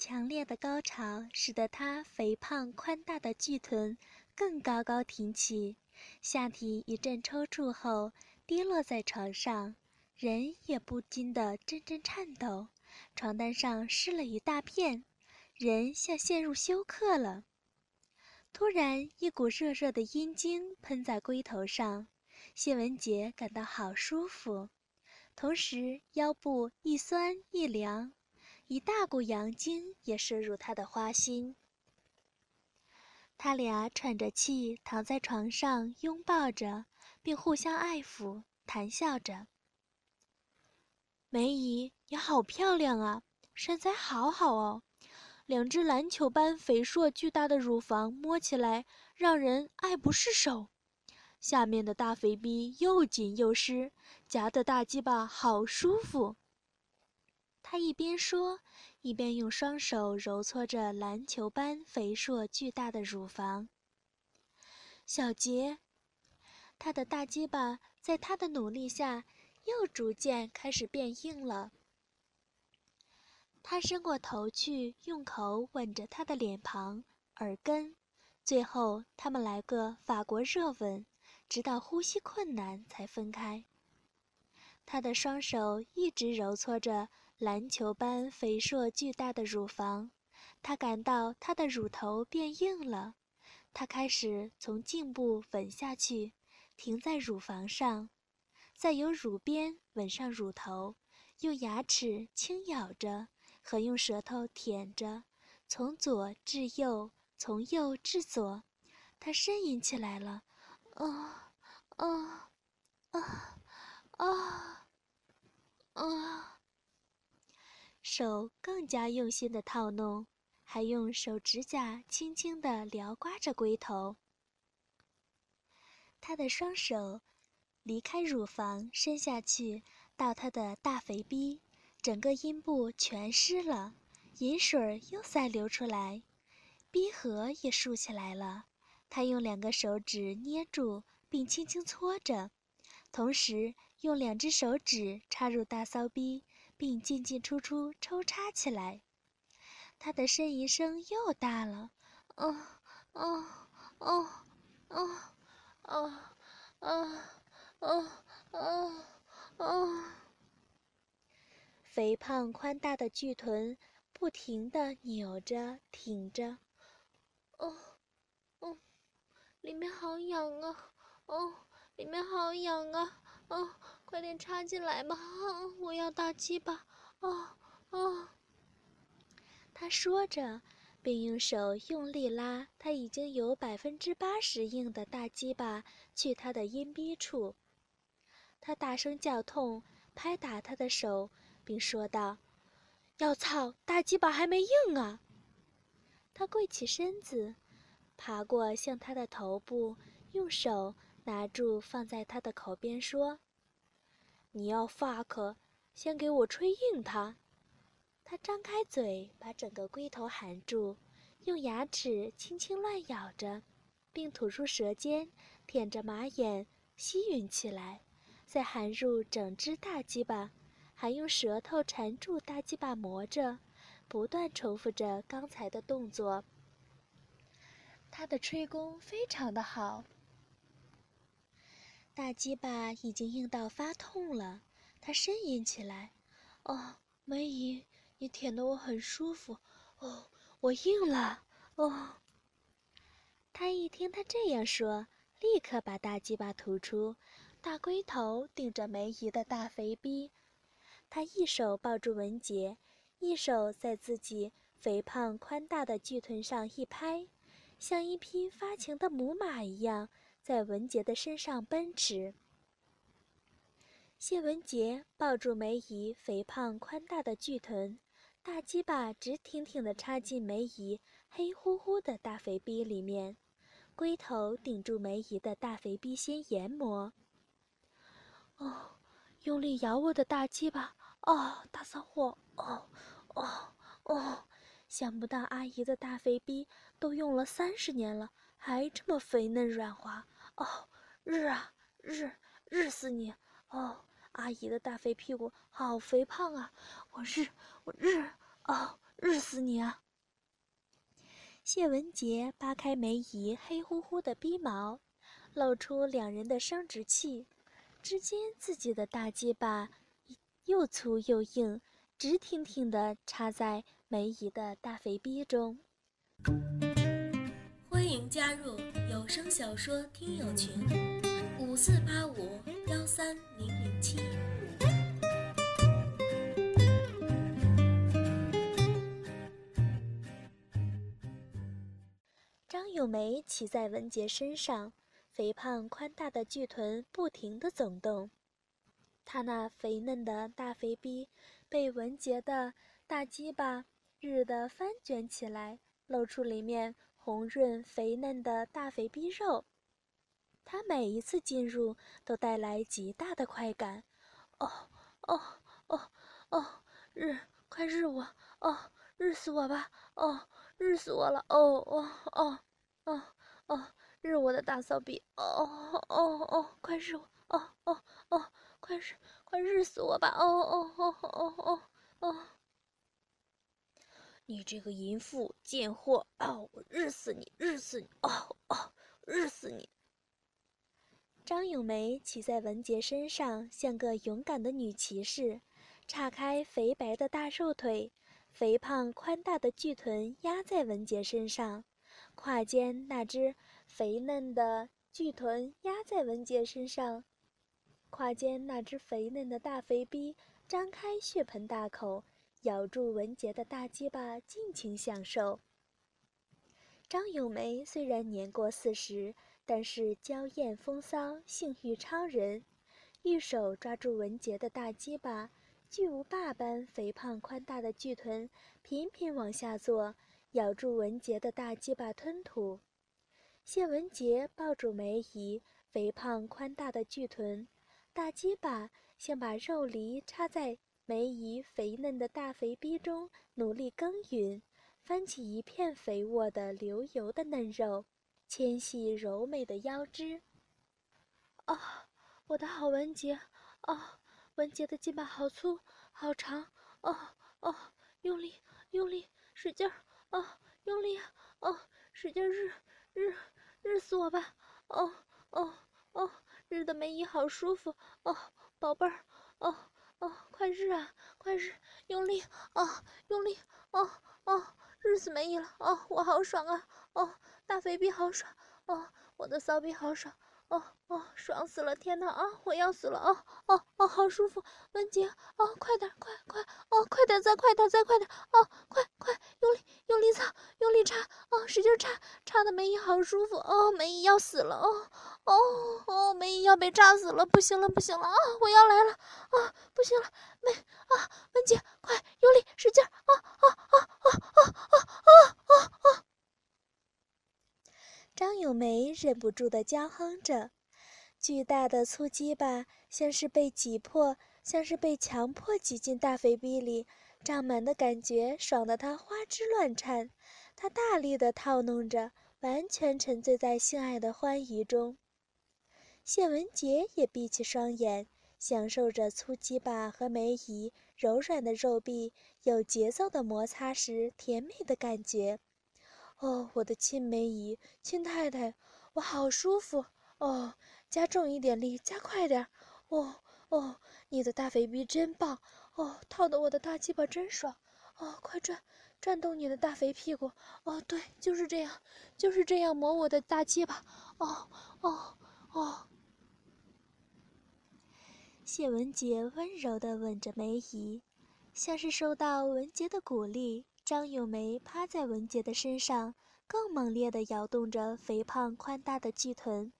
强烈的高潮使得他肥胖宽大的巨臀更高高挺起，下体一阵抽搐后跌落在床上，人也不禁的阵阵颤抖，床单上湿了一大片，人像陷入休克了。突然，一股热热的阴茎喷在龟头上，谢文杰感到好舒服，同时腰部一酸一凉。一大股阳精也射入他的花心，他俩喘着气躺在床上，拥抱着，并互相爱抚，谈笑着。梅姨，你好漂亮啊，身材好好哦，两只篮球般肥硕巨大的乳房摸起来让人爱不释手，下面的大肥逼又紧又湿，夹的大鸡巴好舒服。他一边说，一边用双手揉搓着篮球般肥硕巨大的乳房。小杰，他的大鸡巴在他的努力下又逐渐开始变硬了。他伸过头去，用口吻着他的脸庞、耳根，最后他们来个法国热吻，直到呼吸困难才分开。他的双手一直揉搓着。篮球般肥硕巨大的乳房，他感到他的乳头变硬了。他开始从颈部吻下去，停在乳房上，再由乳边吻上乳头，用牙齿轻咬着和用舌头舔着，从左至右，从右至左。他呻吟起来了，啊啊啊啊啊！手更加用心地套弄，还用手指甲轻轻地撩刮着龟头。他的双手离开乳房，伸下去到他的大肥逼，整个阴部全湿了，饮水又再流出来，逼核也竖起来了。他用两个手指捏住并轻轻搓着，同时用两只手指插入大骚逼。并进进出出抽插起来，他的呻吟声又大了，哦哦哦哦哦哦哦哦哦！肥胖宽大的巨臀不停地扭着挺着，哦哦，里面好痒啊，哦，里面好痒啊，哦。快点插进来吧！我要大鸡巴！啊啊！他说着，并用手用力拉他已经有百分之八十硬的大鸡巴去他的阴逼处。他大声叫痛，拍打他的手，并说道：“要操，大鸡巴还没硬啊！”他跪起身子，爬过向他的头部，用手拿住放在他的口边说。你要 fuck，先给我吹硬它。他张开嘴，把整个龟头含住，用牙齿轻轻乱咬着，并吐出舌尖，舔着马眼吸吮起来，再含入整只大鸡巴，还用舌头缠住大鸡巴磨着，不断重复着刚才的动作。他的吹功非常的好。大鸡巴已经硬到发痛了，他呻吟起来：“哦，梅姨，你舔得我很舒服。哦，我硬了。哦。”他一听他这样说，立刻把大鸡巴吐出，大龟头顶着梅姨的大肥逼。他一手抱住文杰，一手在自己肥胖宽大的巨臀上一拍，像一匹发情的母马一样。在文杰的身上奔驰。谢文杰抱住梅姨肥胖宽大的巨臀，大鸡巴直挺挺地插进梅姨黑乎乎的大肥逼里面，龟头顶住梅姨的大肥逼先研磨。哦，用力咬我的大鸡巴！哦，大骚货！哦，哦，哦！想不到阿姨的大肥逼都用了三十年了，还这么肥嫩软滑！哦，日啊日，日死你！哦，阿姨的大肥屁股好肥胖啊！我日，我日！哦，日死你啊！谢文杰扒开梅姨黑乎乎的逼毛，露出两人的生殖器，只见自己的大鸡巴又粗又硬，直挺挺的插在梅姨的大肥逼中。欢迎加入有声小说听友群：五四八五幺三零零七。张咏梅骑在文杰身上，肥胖宽大的巨臀不停地总动。她那肥嫩的大肥逼被文杰的大鸡巴日的翻卷起来，露出里面红润肥嫩的大肥逼肉。他每一次进入都带来极大的快感。哦哦哦哦，日，快日我！哦，日死我吧！哦，日死我了！哦哦哦。哦哦，日我的大骚逼！哦哦哦，快日我！哦哦哦，快日快日死我吧！哦哦哦哦哦哦！你这个淫妇贱货！哦，我日死你！日死你！哦哦，日死你！张咏梅骑在文杰身上，像个勇敢的女骑士，岔开肥白的大瘦腿，肥胖宽大的巨臀压在文杰身上。胯间那只肥嫩的巨臀压在文杰身上，胯间那只肥嫩的大肥逼张开血盆大口，咬住文杰的大鸡巴，尽情享受。张咏梅虽然年过四十，但是娇艳风骚，性欲超人，一手抓住文杰的大鸡巴，巨无霸般肥胖宽大的巨臀频频往下坐。咬住文杰的大鸡巴吞吐，谢文杰抱住梅姨肥胖宽大的巨臀，大鸡巴像把肉梨插在梅姨肥嫩的大肥逼中，努力耕耘，翻起一片肥沃的流油的嫩肉，纤细柔美的腰肢。啊，我的好文杰！啊，文杰的鸡巴好粗好长！哦哦，用力用力，使劲儿！哦，用力！哦，使劲日日日死我吧！哦哦哦，日的梅姨好舒服！哦，宝贝儿！哦哦，快日啊，快日！用力！哦，用力！哦哦，日死梅姨了！哦，我好爽啊！哦，大肥逼好爽！哦，我的骚逼好爽！哦哦，爽死了！天哪啊，我要死了！哦哦哦，好舒服！文杰，哦，快点，快快！哦，快点，再快点，再快点！哦，快快，用力用力擦，用力插！哦，使劲插，插的梅姨好舒服！哦，梅姨要死了！哦哦哦，梅姨要被炸死了！不行了，不行了！啊，我要来了！啊，不行了，梅啊，文杰，快用力使劲！啊啊啊啊啊啊啊啊啊！张咏梅忍不住的娇哼着，巨大的粗鸡巴像是被挤破，像是被强迫挤进大肥逼里，胀满的感觉爽得她花枝乱颤。她大力的套弄着，完全沉醉在性爱的欢愉中。谢文杰也闭起双眼，享受着粗鸡巴和梅姨柔软的肉壁有节奏的摩擦时甜美的感觉。哦，我的亲梅姨，亲太太，我好舒服哦！加重一点力，加快点！哦哦，你的大肥逼真棒哦，套的我的大鸡巴真爽哦！快转，转动你的大肥屁股哦！对，就是这样，就是这样磨我的大鸡巴哦哦哦！谢文杰温柔地吻着梅姨，像是受到文杰的鼓励。张咏梅趴在文杰的身上，更猛烈地摇动着肥胖宽大的巨臀。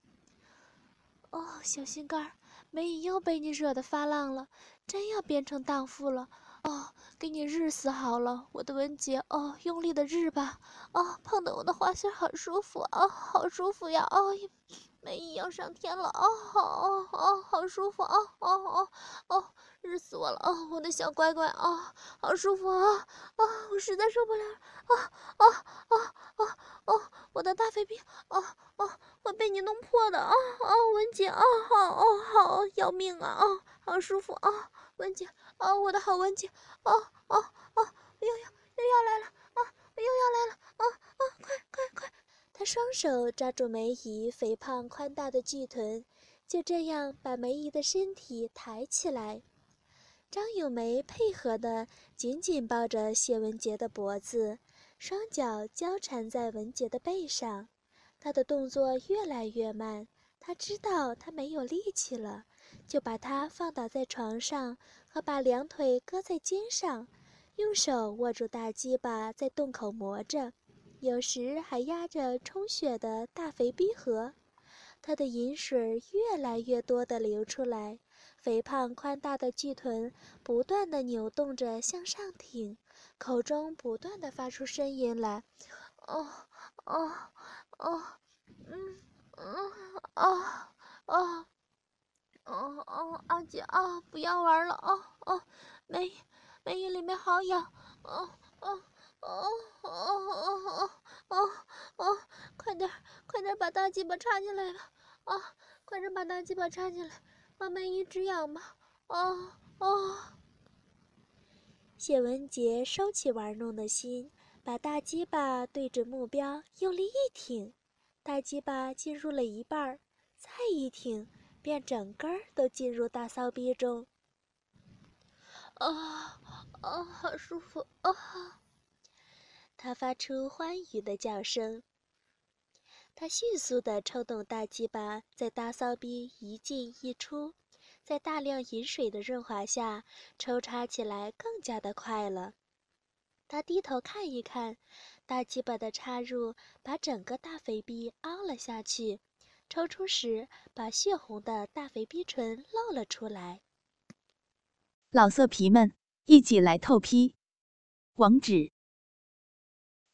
哦，小心肝儿，梅姨又被你惹得发浪了，真要变成荡妇了。哦，给你日死好了，我的文杰。哦，用力的日吧。哦，碰得我的花心好舒服啊，好舒服呀。哦，梅姨要上天了。哦，好，哦，哦，好舒服啊。哦，哦，哦，日死我了。哦，我的小乖乖。哦，好舒服啊。啊，我实在受不了。啊，啊，啊，啊，啊，我的大肥逼。哦，哦，会被你弄破的。啊，啊，文姐。啊，好，哦，好，要命啊。啊，好舒服啊，文姐。啊，我的好文姐！啊啊啊！又要又要来了！啊，又要来了！啊啊！快！他双手抓住梅姨肥胖宽大的巨臀，就这样把梅姨的身体抬起来。张咏梅配合的紧紧抱着谢文杰的脖子，双脚交缠在文杰的背上。他的动作越来越慢，他知道他没有力气了。就把他放倒在床上，和把两腿搁在肩上，用手握住大鸡巴在洞口磨着，有时还压着充血的大肥逼河。他的饮水越来越多地流出来，肥胖宽大的巨臀不断地扭动着向上挺，口中不断地发出声音来：“哦，哦，哦，嗯，嗯，哦，哦。”哦哦，阿姐啊，不要玩了哦哦，梅梅姨里面好痒，哦哦哦哦哦哦哦，快点快点把大鸡巴插进来吧，啊，快点把大鸡巴插进来，慢慢一直养吧，哦哦。谢文杰收起玩弄的心，把大鸡巴对准目标，用力一挺，大鸡巴进入了一半，再一挺。便整根儿都进入大骚逼中。啊啊，好舒服啊！他发出欢愉的叫声。他迅速地抽动大鸡巴，在大骚逼一进一出，在大量饮水的润滑下，抽插起来更加的快了。他低头看一看，大鸡巴的插入把整个大肥逼凹了下去。抽出时，把血红的大肥逼唇露了出来。老色皮们，一起来透批！网址